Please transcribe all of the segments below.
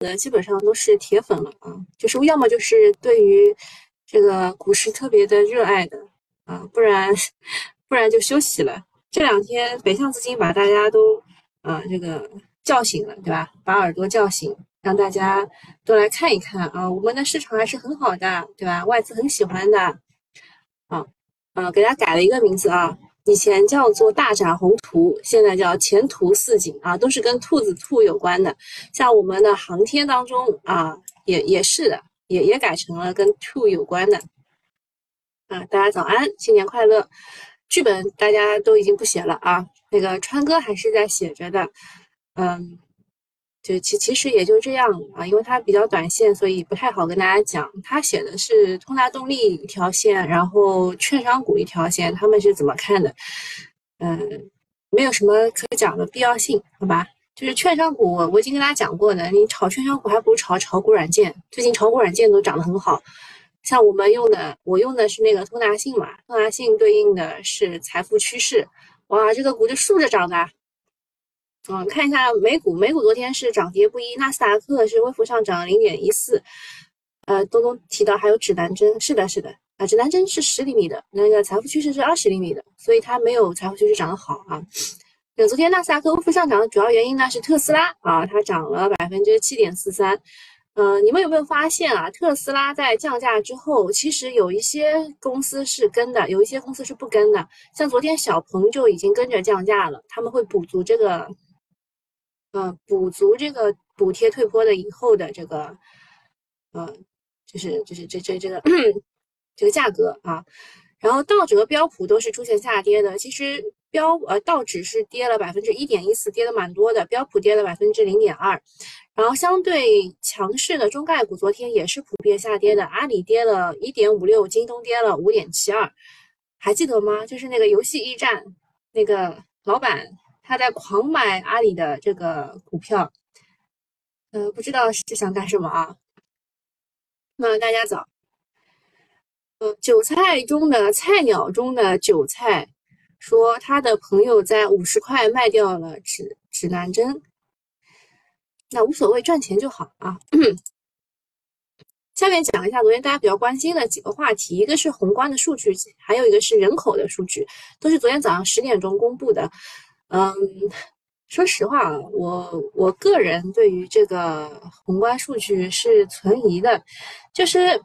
的基本上都是铁粉了啊，就是要么就是对于这个股市特别的热爱的啊，不然 不然就休息了。这两天北向资金把大家都啊这个叫醒了，对吧？把耳朵叫醒，让大家都来看一看啊，我们的市场还是很好的，对吧？外资很喜欢的啊，嗯，给大家改了一个名字啊。以前叫做大展宏图，现在叫前途似锦啊，都是跟兔子兔有关的。像我们的航天当中啊，也也是的，也也改成了跟兔有关的。啊，大家早安，新年快乐！剧本大家都已经不写了啊，那个川哥还是在写着的，嗯。就其其实也就这样啊，因为它比较短线，所以不太好跟大家讲。他写的是通达动力一条线，然后券商股一条线，他们是怎么看的？嗯，没有什么可讲的必要性，好吧？就是券商股，我已经跟大家讲过的，你炒券商股还不如炒炒股软件。最近炒股软件都涨得很好，像我们用的，我用的是那个通达信嘛，通达信对应的是财富趋势，哇，这个股就竖着涨的。嗯，看一下美股，美股昨天是涨跌不一，纳斯达克是微幅上涨零点一四。呃，东东提到还有指南针，是的，是的，啊，指南针是十厘米的，那个财富趋势是二十厘米的，所以它没有财富趋势涨得好啊。那昨天纳斯达克微幅上涨的主要原因呢是特斯拉啊，它涨了百分之七点四三。嗯，你们有没有发现啊？特斯拉在降价之后，其实有一些公司是跟的，有一些公司是不跟的。像昨天小鹏就已经跟着降价了，他们会补足这个。呃，补足这个补贴退坡的以后的这个，呃，就是就是这这这个这个价格啊，然后道指和标普都是出现下跌的。其实标呃道指是跌了百分之一点一四，跌的蛮多的。标普跌了百分之零点二，然后相对强势的中概股昨天也是普遍下跌的。阿里跌了一点五六，京东跌了五点七二，还记得吗？就是那个游戏驿站那个老板。他在狂买阿里的这个股票，呃，不知道是想干什么啊？那大家早，呃，韭菜中的菜鸟中的韭菜说，他的朋友在五十块卖掉了指指南针，那无所谓，赚钱就好啊。下面讲一下昨天大家比较关心的几个话题，一个是宏观的数据，还有一个是人口的数据，都是昨天早上十点钟公布的。嗯，说实话啊，我我个人对于这个宏观数据是存疑的，就是，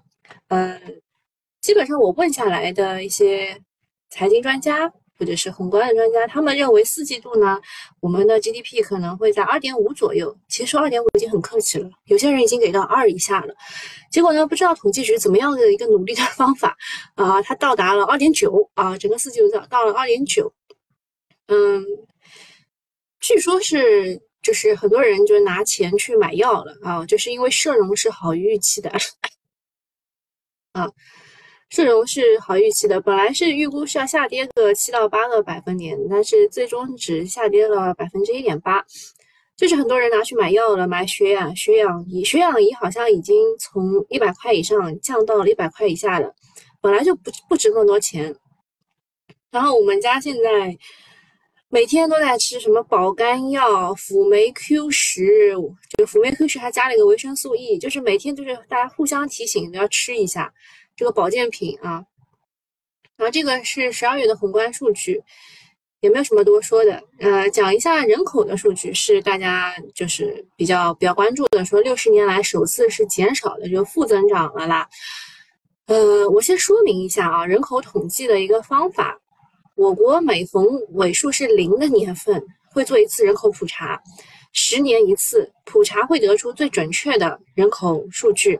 呃，基本上我问下来的一些财经专家或者是宏观的专家，他们认为四季度呢，我们的 GDP 可能会在二点五左右。其实说二点五已经很客气了，有些人已经给到二以下了。结果呢，不知道统计局怎么样的一个努力的方法啊，它到达了二点九啊，整个四季度到到了二点九，嗯。据说是，就是很多人就拿钱去买药了啊，就是因为社融是好预期的 啊，社融是好预期的，本来是预估是要下跌个七到八个百分点，但是最终只下跌了百分之一点八，就是很多人拿去买药了，买血氧血氧仪，血氧仪好像已经从一百块以上降到了一百块以下了，本来就不不值那么多钱，然后我们家现在。每天都在吃什么保肝药、辅酶 Q 十，就辅酶 Q 十还加了一个维生素 E，就是每天就是大家互相提醒都要吃一下这个保健品啊。然后这个是十二月的宏观数据，也没有什么多说的。呃，讲一下人口的数据是大家就是比较比较关注的，说六十年来首次是减少的，就负增长了啦。呃，我先说明一下啊，人口统计的一个方法。我国每逢尾数是零的年份，会做一次人口普查，十年一次，普查会得出最准确的人口数据。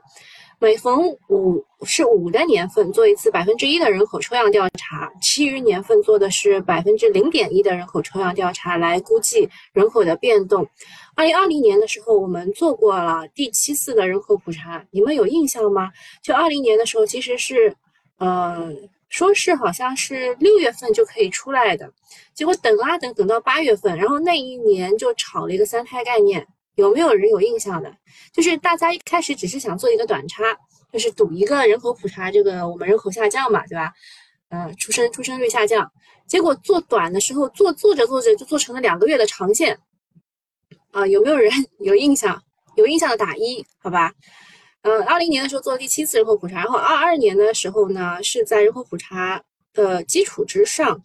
每逢五是五的年份，做一次百分之一的人口抽样调查，其余年份做的是百分之零点一的人口抽样调查来估计人口的变动。二零二零年的时候，我们做过了第七次的人口普查，你们有印象吗？就二零年的时候，其实是，呃。说是好像是六月份就可以出来的，结果等啊等，等到八月份，然后那一年就炒了一个三胎概念，有没有人有印象的？就是大家一开始只是想做一个短差，就是赌一个人口普查，这个我们人口下降嘛，对吧？嗯，出生出生率下降，结果做短的时候做做着做着就做成了两个月的长线，啊，有没有人 有印象？有印象的打一，好吧？呃，二零年的时候做了第七次人口普查，然后二二年的时候呢，是在人口普查的基础之上，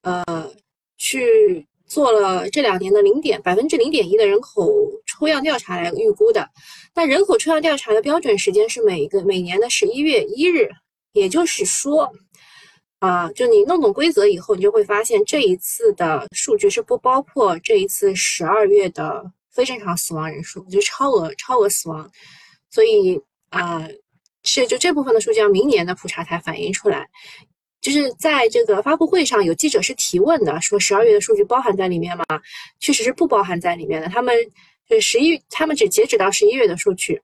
呃，去做了这两年的零点百分之零点一的人口抽样调查来预估的。那人口抽样调查的标准时间是每一个每年的十一月一日，也就是说。啊，就你弄懂规则以后，你就会发现这一次的数据是不包括这一次十二月的非正常死亡人数，就超额超额死亡，所以啊，是就这部分的数据要明年的普查才反映出来。就是在这个发布会上，有记者是提问的，说十二月的数据包含在里面吗？确实是不包含在里面的。他们是十一，他们只截止到十一月的数据。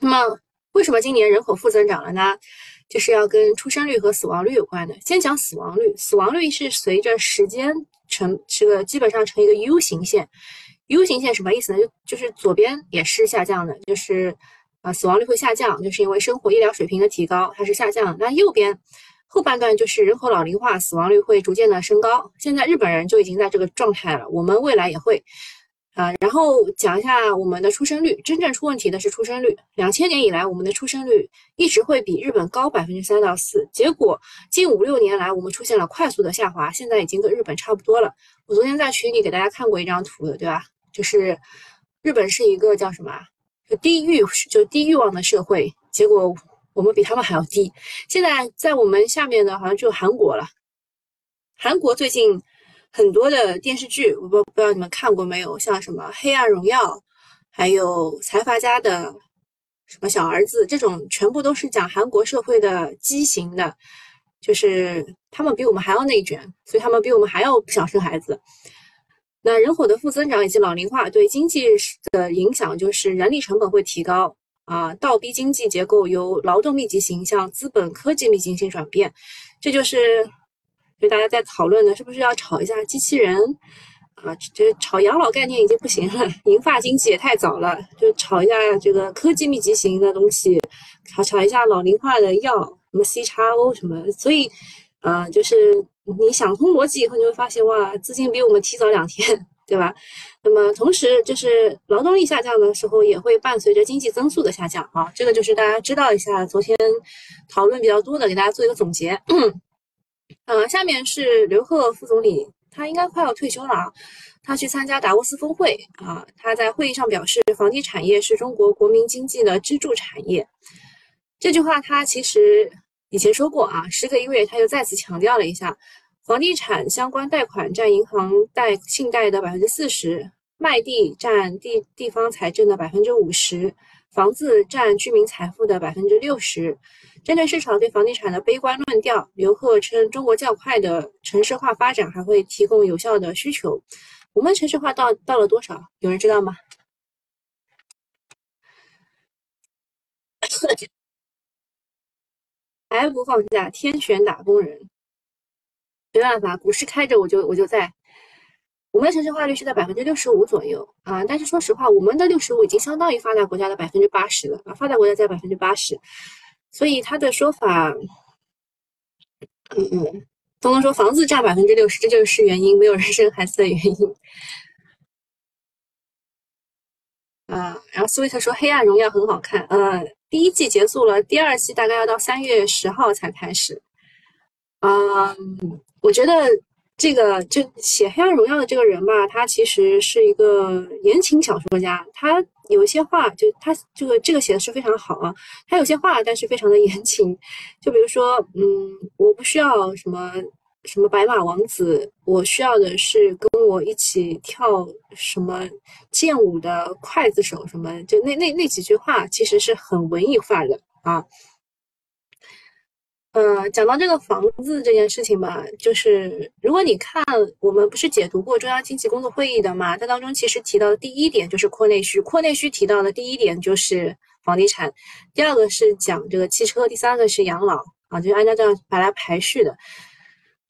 那么为什么今年人口负增长了呢？就是要跟出生率和死亡率有关的。先讲死亡率，死亡率是随着时间成这个基本上成一个 U 型线。U 型线什么意思呢？就就是左边也是下降的，就是啊死亡率会下降，就是因为生活医疗水平的提高，它是下降。那右边后半段就是人口老龄化，死亡率会逐渐的升高。现在日本人就已经在这个状态了，我们未来也会。啊，然后讲一下我们的出生率。真正出问题的是出生率。两千年以来，我们的出生率一直会比日本高百分之三到四。结果近五六年来，我们出现了快速的下滑，现在已经跟日本差不多了。我昨天在群里给大家看过一张图的，对吧？就是日本是一个叫什么？就低欲，就低欲望的社会。结果我们比他们还要低。现在在我们下面的，好像就韩国了。韩国最近。很多的电视剧，我不不知道你们看过没有，像什么《黑暗荣耀》，还有财阀家的什么小儿子，这种全部都是讲韩国社会的畸形的，就是他们比我们还要内卷，所以他们比我们还要不想生孩子。那人口的负增长以及老龄化对经济的影响，就是人力成本会提高啊，倒逼经济结构由劳动密集型向资本科技密集型转变，这就是。就大家在讨论的，是不是要炒一下机器人啊？这炒养老概念已经不行了，银发经济也太早了。就炒一下这个科技密集型的东西，炒炒一下老龄化的药，什么 C 叉 O 什么。所以，呃，就是你想通逻辑以后，你会发现哇，资金比我们提早两天，对吧？那么同时，就是劳动力下降的时候，也会伴随着经济增速的下降啊。这个就是大家知道一下，昨天讨论比较多的，给大家做一个总结。呃，下面是刘鹤副总理，他应该快要退休了啊。他去参加达沃斯峰会啊，他在会议上表示，房地产业是中国国民经济的支柱产业。这句话他其实以前说过啊，时隔一个月他又再次强调了一下，房地产相关贷款占银行贷信贷的百分之四十，卖地占地地方财政的百分之五十。房子占居民财富的百分之六十。针对市场对房地产的悲观论调，刘鹤称，中国较快的城市化发展还会提供有效的需求。我们城市化到到了多少？有人知道吗？还不放假，天选打工人。没办法，股市开着我就我就在。我们的城市化率是在百分之六十五左右啊，但是说实话，我们的六十五已经相当于发达国家的百分之八十了啊，发达国家在百分之八十，所以他的说法，嗯嗯，东东说房子占百分之六十，这就是原因，没有人生孩子的原因啊。然后 sweet 说黑暗荣耀很好看，呃，第一季结束了，第二季大概要到三月十号才开始，嗯，我觉得。这个就写《黑暗荣耀》的这个人吧，他其实是一个言情小说家。他有一些话，就他这个这个写的是非常好啊。他有些话，但是非常的言情。就比如说，嗯，我不需要什么什么白马王子，我需要的是跟我一起跳什么剑舞的刽子手什么。就那那那几句话，其实是很文艺范的啊。呃，讲到这个房子这件事情吧，就是如果你看我们不是解读过中央经济工作会议的嘛，它当中其实提到的第一点就是扩内需，扩内需提到的第一点就是房地产，第二个是讲这个汽车，第三个是养老啊，就按照这样排来排序的。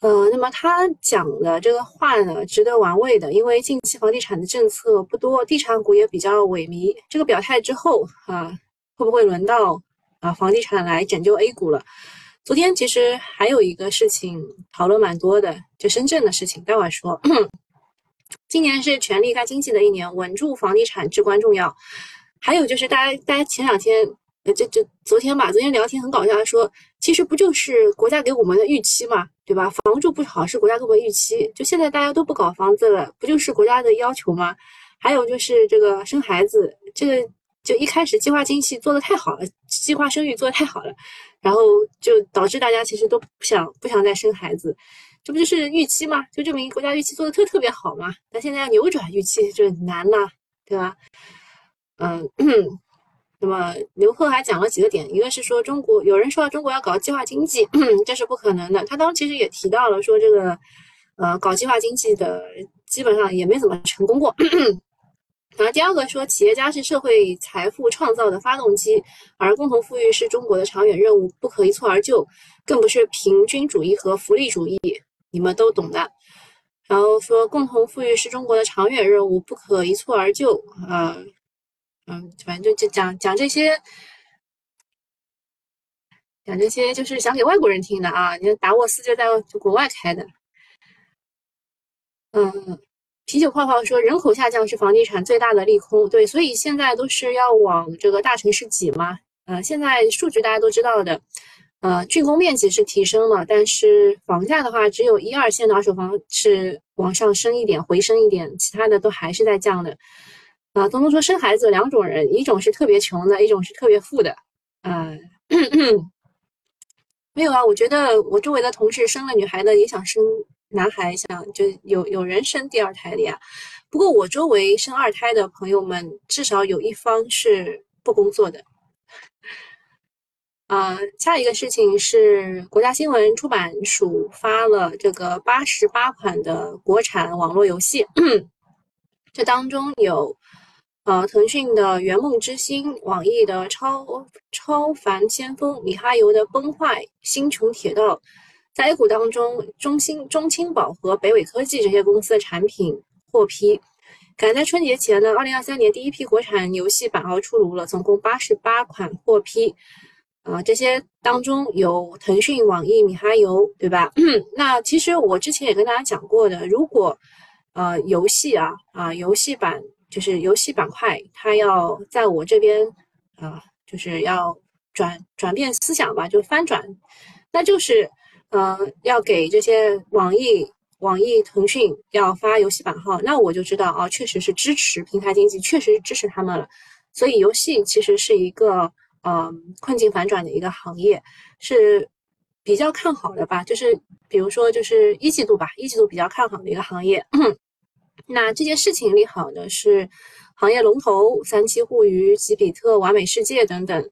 呃，那么他讲的这个话呢，值得玩味的，因为近期房地产的政策不多，地产股也比较萎靡。这个表态之后啊，会不会轮到啊房地产来拯救 A 股了？昨天其实还有一个事情讨论蛮多的，就深圳的事情，待会儿说。今年是全力干经济的一年，稳住房地产至关重要。还有就是大家大家前两天呃。这这昨天吧，昨天聊天很搞笑，说其实不就是国家给我们的预期嘛，对吧？房住不好是国家给我们预期，就现在大家都不搞房子了，不就是国家的要求吗？还有就是这个生孩子，这个就一开始计划经济做的太好了，计划生育做的太好了，然后就导致大家其实都不想不想再生孩子，这不就是预期吗？就证明国家预期做的特特别好嘛。那现在要扭转预期就难了，对吧？嗯。那么刘贺还讲了几个点，一个是说中国有人说中国要搞计划经济，这是不可能的。他当时其实也提到了说这个，呃，搞计划经济的基本上也没怎么成功过。然后第二个说企业家是社会财富创造的发动机，而共同富裕是中国的长远任务，不可一蹴而就，更不是平均主义和福利主义，你们都懂的。然后说共同富裕是中国的长远任务，不可一蹴而就，啊。嗯，反正就就讲讲这些，讲这些就是讲给外国人听的啊。你看达沃斯就在国外开的。嗯，啤酒泡泡说人口下降是房地产最大的利空，对，所以现在都是要往这个大城市挤嘛。呃，现在数据大家都知道的，呃，竣工面积是提升了，但是房价的话，只有一二线的二手房是往上升一点，回升一点，其他的都还是在降的。啊，东东说生孩子两种人，一种是特别穷的，一种是特别富的。嗯，没有啊，我觉得我周围的同事生了女孩的也想生男孩，想就有有人生第二胎的呀。不过我周围生二胎的朋友们，至少有一方是不工作的。啊，下一个事情是国家新闻出版署发了这个八十八款的国产网络游戏，这当中有。呃，腾讯的《圆梦之星》，网易的《超超凡先锋》，米哈游的《崩坏》，《星穹铁道》，在 A 股当中，中兴、中青宝和北纬科技这些公司的产品获批。赶在春节前呢，二零二三年第一批国产游戏版号出炉了，总共八十八款获批。啊，这些当中有腾讯、网易、米哈游，对吧？那其实我之前也跟大家讲过的，如果呃游戏啊啊游戏版。就是游戏板块，它要在我这边啊，就是要转转变思想吧，就翻转，那就是呃，要给这些网易、网易、腾讯要发游戏版号，那我就知道啊，确实是支持平台经济，确实是支持他们了。所以游戏其实是一个呃困境反转的一个行业，是比较看好的吧？就是比如说，就是一季度吧，一季度比较看好的一个行业。那这件事情利好的是行业龙头三七互娱、吉比特、完美世界等等。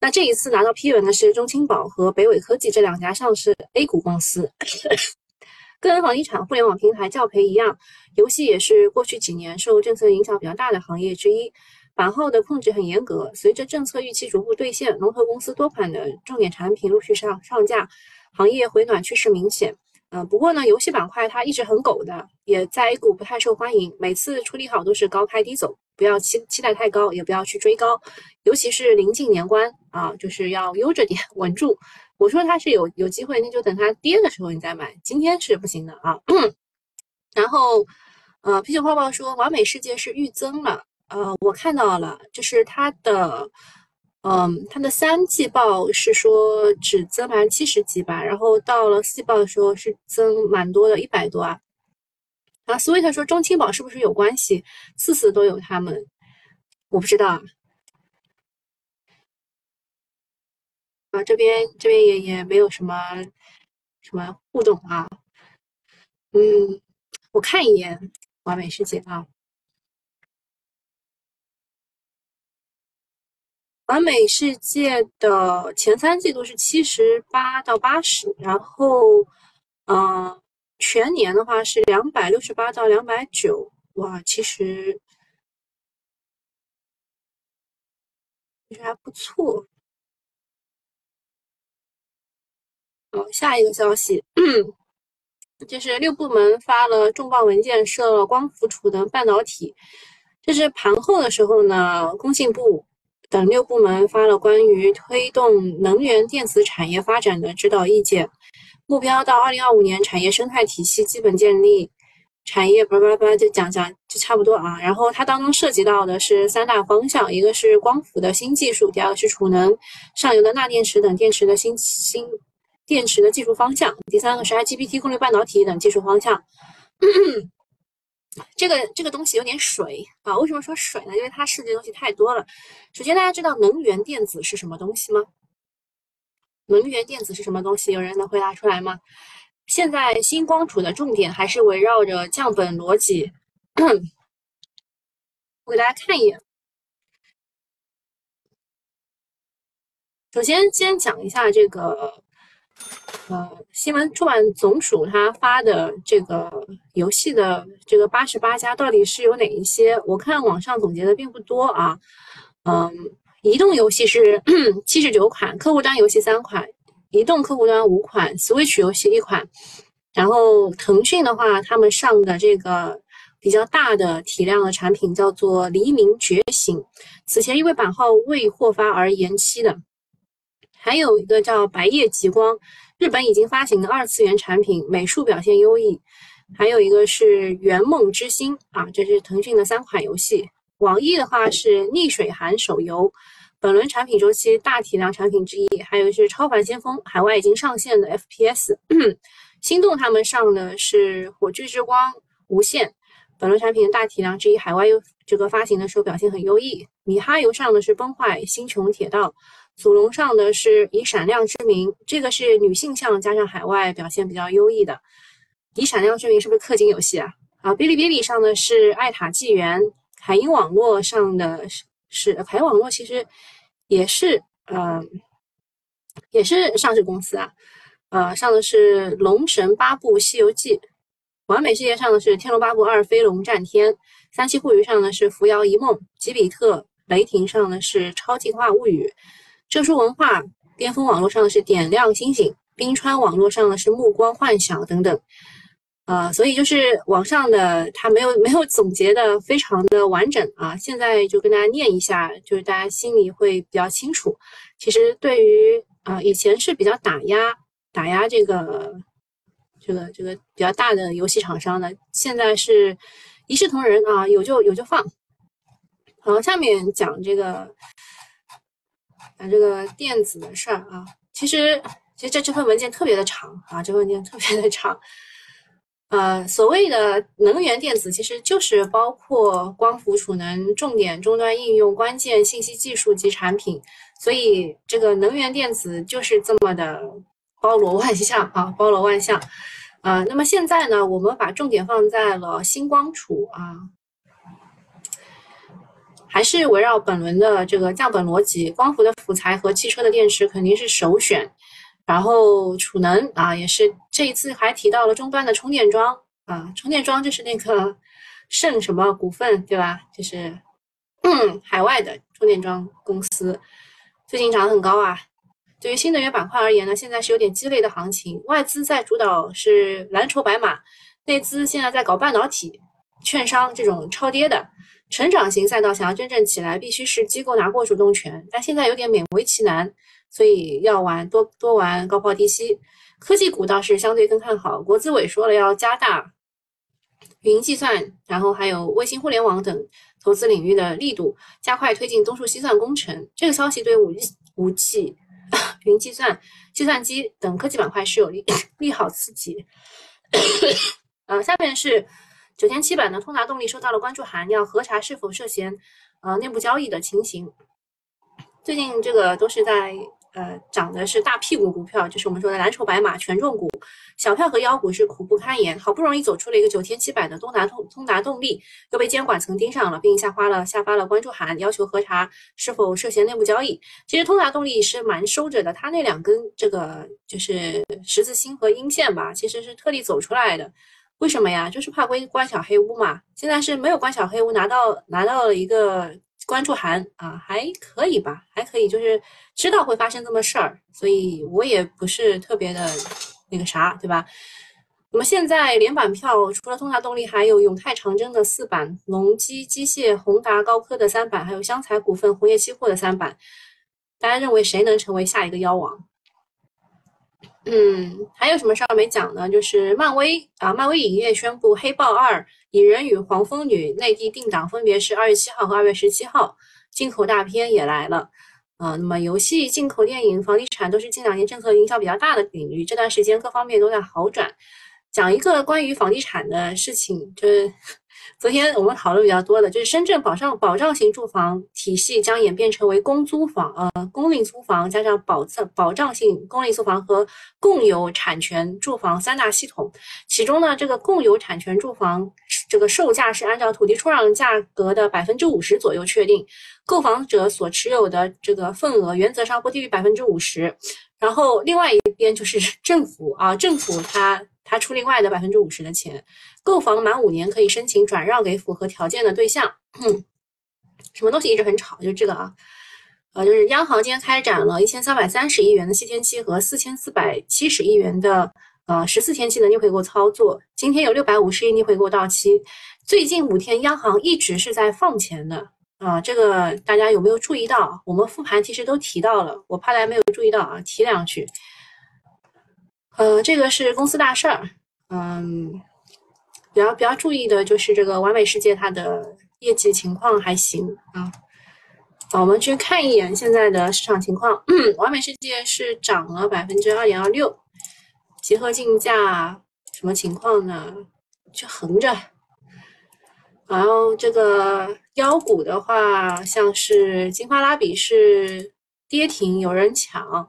那这一次拿到批文的是中青宝和北纬科技这两家上市 A 股公司。跟房地产、互联网平台教培一样，游戏也是过去几年受政策影响比较大的行业之一，版号的控制很严格。随着政策预期逐步兑现，龙头公司多款的重点产品陆续上上架，行业回暖趋势明显。嗯，不过呢，游戏板块它一直很狗的，也在 A 股不太受欢迎。每次处理好都是高开低走，不要期期待太高，也不要去追高，尤其是临近年关啊，就是要悠着点，稳住。我说它是有有机会，那就等它跌的时候你再买，今天是不行的啊。然后，呃，啤酒泡泡说完美世界是预增了，呃，我看到了，就是它的。嗯，它的三季报是说只增百分之七十几吧，然后到了四季报的时候是增蛮多的，一百多啊。啊，Sweet 说中青宝是不是有关系？次次都有他们，我不知道啊。啊，这边这边也也没有什么什么互动啊。嗯，我看一眼完美世界啊。完美世界的前三季度是七十八到八十，然后，嗯，全年的话是两百六十八到两百九，哇，其实其实还不错。好，下一个消息，就是六部门发了重磅文件，设了光伏储能半导体。这是盘后的时候呢，工信部。等六部门发了关于推动能源电子产业发展的指导意见，目标到二零二五年产业生态体系基本建立，产业巴拉巴拉巴拉就讲讲就差不多啊。然后它当中涉及到的是三大方向，一个是光伏的新技术，第二个是储能、上游的钠电池等电池的新新电池的技术方向，第三个是 IGBT 功率半导体等技术方向。这个这个东西有点水啊，为什么说水呢？因为它涉及的东西太多了。首先，大家知道能源电子是什么东西吗？能源电子是什么东西？有人能回答出来吗？现在新光储的重点还是围绕着降本逻辑。我给大家看一眼。首先，先讲一下这个，呃，新闻出版总署他发的这个游戏的这个八十八家到底是有哪一些？我看网上总结的并不多啊。嗯，移动游戏是 七十九款，客户端游戏三款。移动客户端五款，Switch 游戏一款，然后腾讯的话，他们上的这个比较大的体量的产品叫做《黎明觉醒》，此前因为版号未获发而延期的。还有一个叫《白夜极光》，日本已经发行的二次元产品，美术表现优异。还有一个是《圆梦之星》啊，这是腾讯的三款游戏。网易的话是《逆水寒》手游。本轮产品周期大体量产品之一，还有是《超凡先锋》，海外已经上线的 FPS。心动他们上的是《火炬之光：无限》，本轮产品的大体量之一，海外又这个发行的时候表现很优异。米哈游上的是《崩坏：星穹铁道》，祖龙上的是《以闪亮之名》，这个是女性向加上海外表现比较优异的。《以闪亮之名》是不是氪金游戏啊？啊，哔哩哔哩上的是《爱塔纪元》，海鹰网络上的是。是海网络其实也是呃也是上市公司啊，呃上的是《龙神八部西游记》，完美世界上的是《天龙八部二飞龙战天》，三七互娱上的是《扶摇一梦》，吉比特雷霆上的是《超进化物语》，证书文化巅峰网络上的是《点亮星星》，冰川网络上的是《目光幻想》等等。呃，所以就是网上的他没有没有总结的非常的完整啊，现在就跟大家念一下，就是大家心里会比较清楚。其实对于啊以前是比较打压打压这个这个这个比较大的游戏厂商的，现在是一视同仁啊，有就有就放。好，下面讲这个讲这个电子的事儿啊，其实其实这这份文件特别的长啊，这份文件特别的长。呃，所谓的能源电子其实就是包括光伏、储能、重点终端应用、关键信息技术及产品，所以这个能源电子就是这么的包罗万象啊，包罗万象。呃，那么现在呢，我们把重点放在了新光储啊，还是围绕本轮的这个降本逻辑，光伏的辅材和汽车的电池肯定是首选。然后储能啊，也是这一次还提到了终端的充电桩啊，充电桩就是那个盛什么股份对吧？就是嗯海外的充电桩公司，最近涨得很高啊。对于新能源板块而言呢，现在是有点鸡肋的行情，外资在主导是蓝筹白马，内资现在在搞半导体、券商这种超跌的成长型赛道，想要真正起来，必须是机构拿过主动权，但现在有点勉为其难。所以要玩多多玩高抛低吸，科技股倒是相对更看好。国资委说了要加大云计算，然后还有卫星互联网等投资领域的力度，加快推进东数西算工程。这个消息对五 G、五 G、云计算、计算机等科技板块是有利 利好刺激。呃，下面是九千七百的通达动力收到了关注函，要核查是否涉嫌呃内部交易的情形。最近这个都是在。呃，涨的是大屁股股票，就是我们说的蓝筹白马权重股，小票和妖股是苦不堪言。好不容易走出了一个九千七百的通达通通达动力，又被监管层盯上了，并下发了下发了关注函，要求核查是否涉嫌内部交易。其实通达动力是蛮收着的，它那两根这个就是十字星和阴线吧，其实是特地走出来的。为什么呀？就是怕关关小黑屋嘛。现在是没有关小黑屋，拿到拿到了一个。关注函啊，还可以吧，还可以，就是知道会发生这么事儿，所以我也不是特别的那个啥，对吧？那么现在连板票除了通达动力，还有永泰长征的四板，隆基机械、宏达高科的三板，还有湘财股份、红叶期货的三板。大家认为谁能成为下一个妖王？嗯，还有什么事儿没讲呢？就是漫威啊，漫威影业宣布《黑豹二》《蚁人与黄蜂女》内地定档分别是二月七号和二月十七号，进口大片也来了啊。那么游戏、进口电影、房地产都是近两年政策影响比较大的领域，这段时间各方面都在好转。讲一个关于房地产的事情，就是。昨天我们讨论比较多的，就是深圳保障保障型住房体系将演变成为公租房，呃，公赁租房加上保障保障性公赁租房和共有产权住房三大系统。其中呢，这个共有产权住房这个售价是按照土地出让价格的百分之五十左右确定，购房者所持有的这个份额原则上不低于百分之五十。然后另外一边就是 政府啊，政府它它出另外的百分之五十的钱。购房满五年可以申请转让给符合条件的对象。嗯什么东西一直很吵？就这个啊，呃，就是央行今天开展了一千三百三十亿元的七天期和四千四百七十亿元的呃十四天期的逆回购操作。今天有六百五十亿逆回购到期。最近五天央行一直是在放钱的啊，这个大家有没有注意到？我们复盘其实都提到了，我怕大家没有注意到啊，提两句。呃，这个是公司大事儿，嗯。比较比较注意的就是这个完美世界，它的业绩情况还行啊。好，我们去看一眼现在的市场情况。完美世界是涨了百分之二点二六，集合竞价什么情况呢？就横着。然后这个妖股的话，像是金花拉比是跌停，有人抢。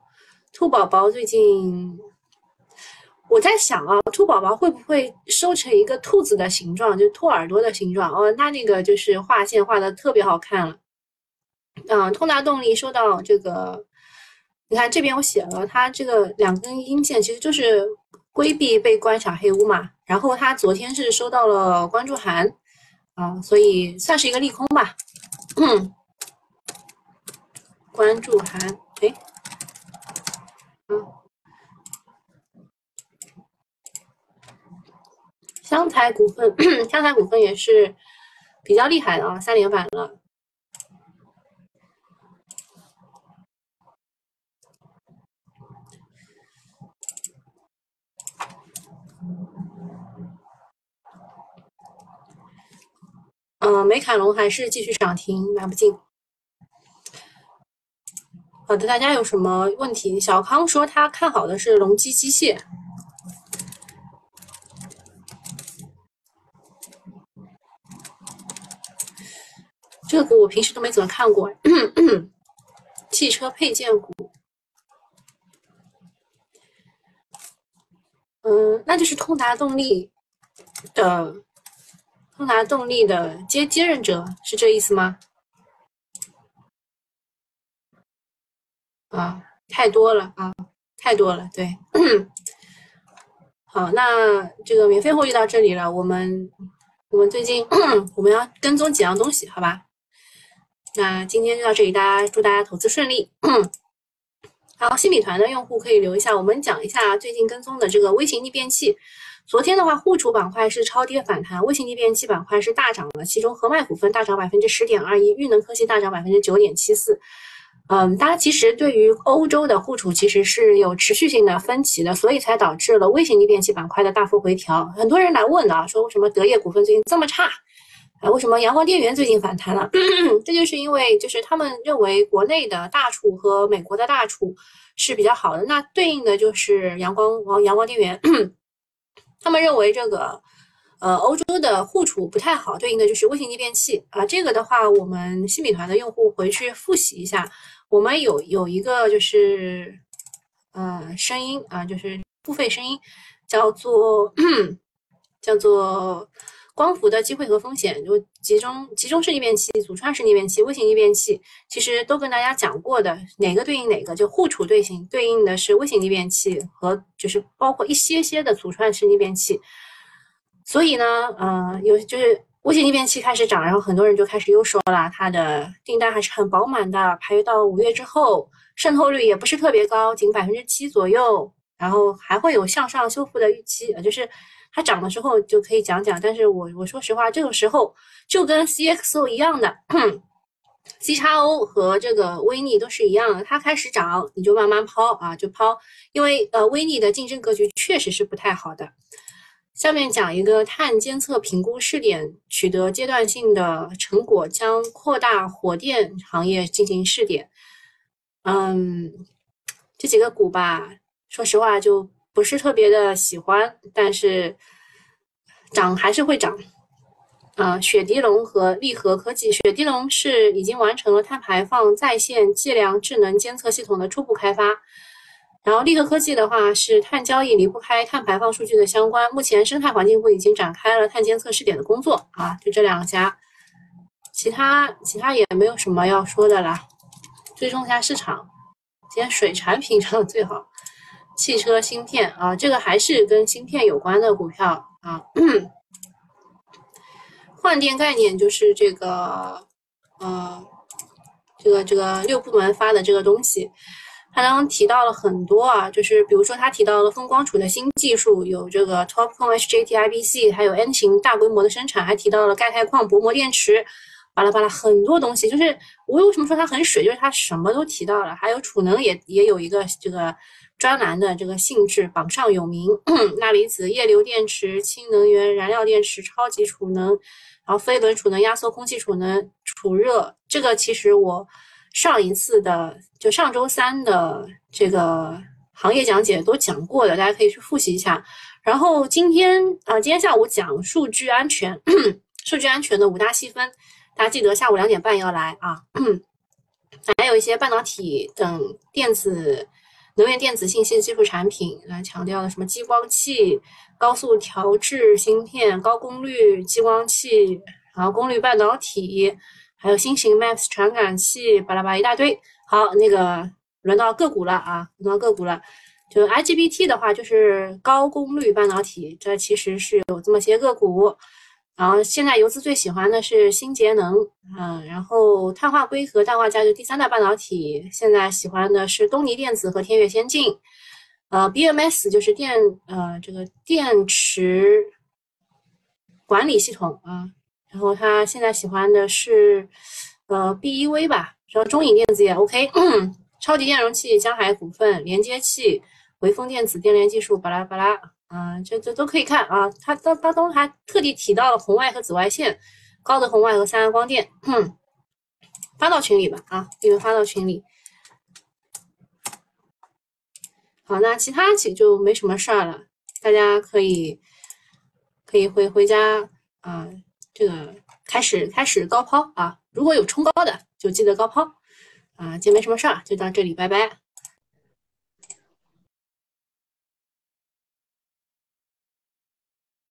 兔宝宝最近。我在想啊，兔宝宝会不会收成一个兔子的形状，就兔耳朵的形状哦？那那个就是画线画的特别好看了。嗯，通达动力收到这个，你看这边我写了，它这个两根阴线其实就是规避被观察黑屋嘛。然后他昨天是收到了关注函啊，所以算是一个利空吧。嗯，关注函，哎，嗯。湘财股份，湘财股份也是比较厉害的啊，三连板了。嗯，美凯龙还是继续涨停，买不进。好的，大家有什么问题？小康说他看好的是隆基机械。这个股我平时都没怎么看过，汽车配件股，嗯，那就是通达动力的，通达动力的接接任者是这意思吗？啊，太多了啊，太多了，对，好，那这个免费货就到这里了，我们我们最近 我们要跟踪几样东西，好吧？那今天就到这里，大家祝大家投资顺利。好，新米团的用户可以留一下，我们讲一下最近跟踪的这个微型逆变器。昨天的话，户储板块是超跌反弹，微型逆变器板块是大涨的，其中和脉股份大涨百分之十点二一，玉能科技大涨百分之九点七四。嗯，大家其实对于欧洲的户储其实是有持续性的分歧的，所以才导致了微型逆变器板块的大幅回调。很多人来问啊，说为什么德业股份最近这么差？啊，为什么阳光电源最近反弹了？这就是因为，就是他们认为国内的大储和美国的大储是比较好的，那对应的就是阳光阳阳光电源。他们认为这个，呃，欧洲的户储不太好，对应的就是微型逆变器啊。这个的话，我们新米团的用户回去复习一下，我们有有一个就是，呃，声音啊，就是付费声音，叫做 叫做。光伏的机会和风险，就集中集中式逆变器、组串式逆变器、微型逆变器，其实都跟大家讲过的，哪个对应哪个，就互储对型对应的是微型逆变器和就是包括一些些的组串式逆变器。所以呢，呃，有就是微型逆变器开始涨，然后很多人就开始又说了，它的订单还是很饱满的，排到五月之后，渗透率也不是特别高，仅百分之七左右，然后还会有向上修复的预期，呃，就是。它涨的时候就可以讲讲，但是我我说实话，这个时候就跟 CXO 一样的，，C 叉 O 和这个微逆都是一样的，它开始涨你就慢慢抛啊，就抛，因为呃微逆的竞争格局确实是不太好的。下面讲一个碳监测评估试点取得阶段性的成果，将扩大火电行业进行试点。嗯，这几个股吧，说实话就不是特别的喜欢，但是涨还是会涨。啊，雪迪龙和利和科技，雪迪龙是已经完成了碳排放在线计量智能监测系统的初步开发。然后利和科技的话是碳交易离不开碳排放数据的相关，目前生态环境部已经展开了碳监测试点的工作啊，就这两家，其他其他也没有什么要说的啦，追踪一下市场，今天水产品涨的最好，汽车芯片啊，这个还是跟芯片有关的股票啊，换电概念就是这个呃，这个这个六部门发的这个东西。他刚刚提到了很多啊，就是比如说他提到了风光储的新技术，有这个 TOPCon HJT-IBC，还有 N 型大规模的生产，还提到了钙钛矿薄膜电池，巴拉巴拉很多东西。就是我为什么说它很水，就是它什么都提到了。还有储能也也有一个这个专栏的这个性质榜上有名，钠离子液流电池、氢能源燃料电池、超级储能，然后飞轮储能、压缩空气储能、储热，这个其实我。上一次的就上周三的这个行业讲解都讲过的，大家可以去复习一下。然后今天啊，今天下午讲数据安全，数据安全的五大细分，大家记得下午两点半要来啊。还有一些半导体等电子、能源电子信息技术产品来强调的，什么激光器、高速调制芯片、高功率激光器，然后功率半导体。还有新型 Max 传感器，巴拉巴一大堆。好，那个轮到个股了啊，轮到个股了。就 IGBT 的话，就是高功率半导体，这其实是有这么些个股。然后现在游资最喜欢的是新节能，嗯，然后碳化硅和氮化镓就第三代半导体，现在喜欢的是东尼电子和天越先进。呃，BMS 就是电呃这个电池管理系统啊。然后他现在喜欢的是，呃，BEV 吧，然后中影电子也 OK，超级电容器江海股份，连接器，微风电子电联技术，巴拉巴拉，啊，这这都可以看啊。他当当中还特地提到了红外和紫外线，高德红外和三安光电，发到群里吧，啊，你们发到群里。好，那其他其就没什么事儿了，大家可以可以回回家啊。这个开始开始高抛啊！如果有冲高的，就记得高抛啊！今天没什么事儿，就到这里，拜拜。